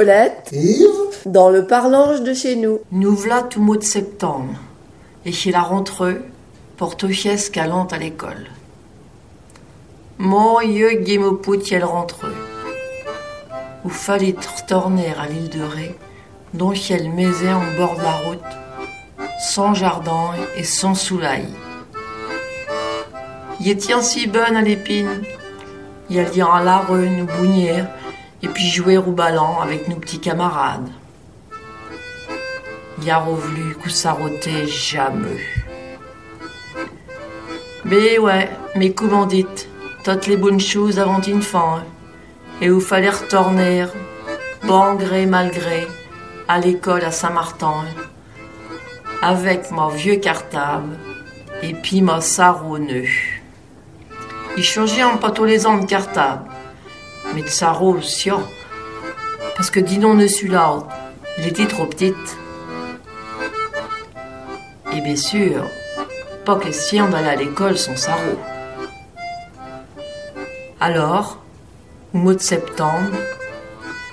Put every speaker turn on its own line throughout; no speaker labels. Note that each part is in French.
Colette,
Yves,
dans le parlange de chez nous.
Nous v'là tout mois de septembre, et chez la rentreux, portochies galante à l'école. Mon yeux guimo poutiel rentreux. Où fallait retourner à l'île de Ré, dont elle maisait en bord de la route, sans jardin et sans soleil. Y est si bonne à l'épine, y a lien à la nous bougner, et puis jouer au ballon avec nos petits camarades. Y a revenu que ça rotait jamais. Mais ouais, mais comment dites, toutes les bonnes choses avant une fin, et où fallait retourner, bon gré mal gré, à l'école à Saint-Martin, avec mon vieux cartable et puis mon sarreau Il changeait un pas tous les ans de cartable, mais de sarreau aussi, parce que dis donc dessus là, il était trop petite. Et bien sûr, pas question d'aller à l'école sans sarreau. Alors, au mois de septembre,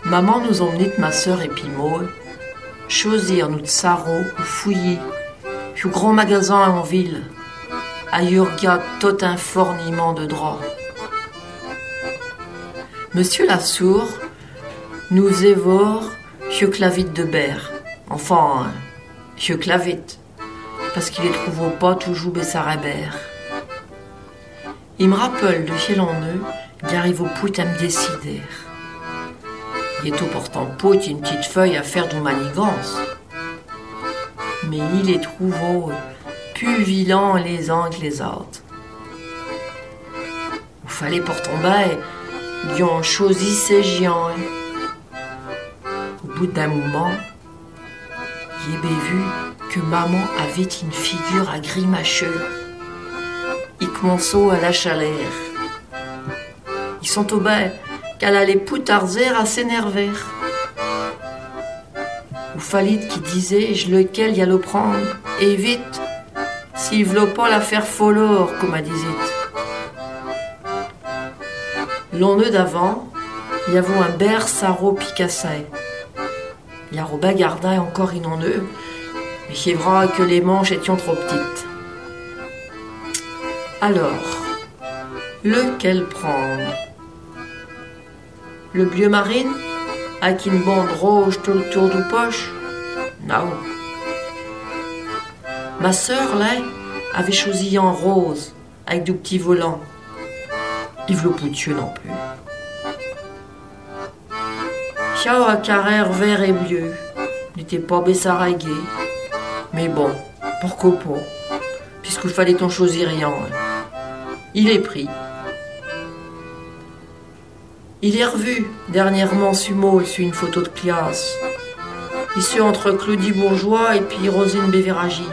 maman nous emmenait ma sœur et puis moi, choisir notre sarreau ou fouiller, au grand magasin en ville, à Yurga tout un fourniment de draps. Monsieur Lassour nous évore chez Clavite de Berre, enfin, chez Clavite, parce qu'il ne trouve pas toujours Bessarabert. Il me rappelle de chez l'enneu, il arrive au pouit à me décider. Il est tout pourtant pot une petite feuille à faire de manigance. Mais il est trouvé plus vilain les uns que les autres. Il fallait pour tomber, ils ont choisi ces géants. Au bout d'un moment, j'ai vu que maman avait une figure à grimacheux. Il commençait à la chaleur. Ils sont au bas qu'elle allait poutarder à s'énerver. Ou Falit qui disait je lequel y a le prendre, et vite, s'il veut pas la faire comme elle disait. L'an d'avant, y avait un ber saro picassé. Il y a Robin Gardin encore inondeux, mais c'est vrai que les manches étaient trop petites. Alors, lequel prendre? Le bleu marine Avec une bande rouge tout autour du poche? Non. Ma sœur, là, avait choisi en rose, avec du petits volants. Yves Le Poutieux non plus. Chao à carrère vert et bleu, n'était pas bessaragué. Mais bon, pourquoi pas Puisqu'il fallait en choisir rien. Il est pris. Il est revu dernièrement Sumo sur une photo de classe. Issu entre Claudie Bourgeois et puis Rosine Bévéragi.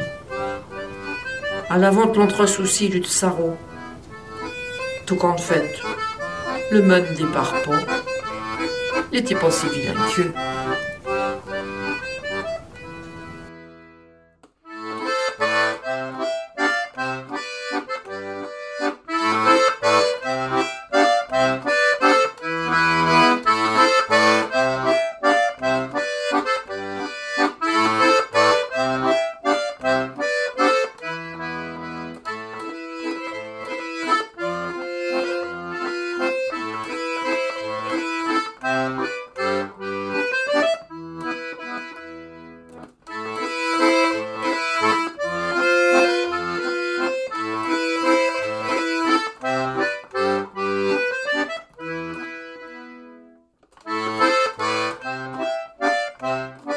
À l'avant de l'entre-souci du Tsaro tout compte fait. Le monde départ pas. Il était pas si vilain que. Thank. Bye.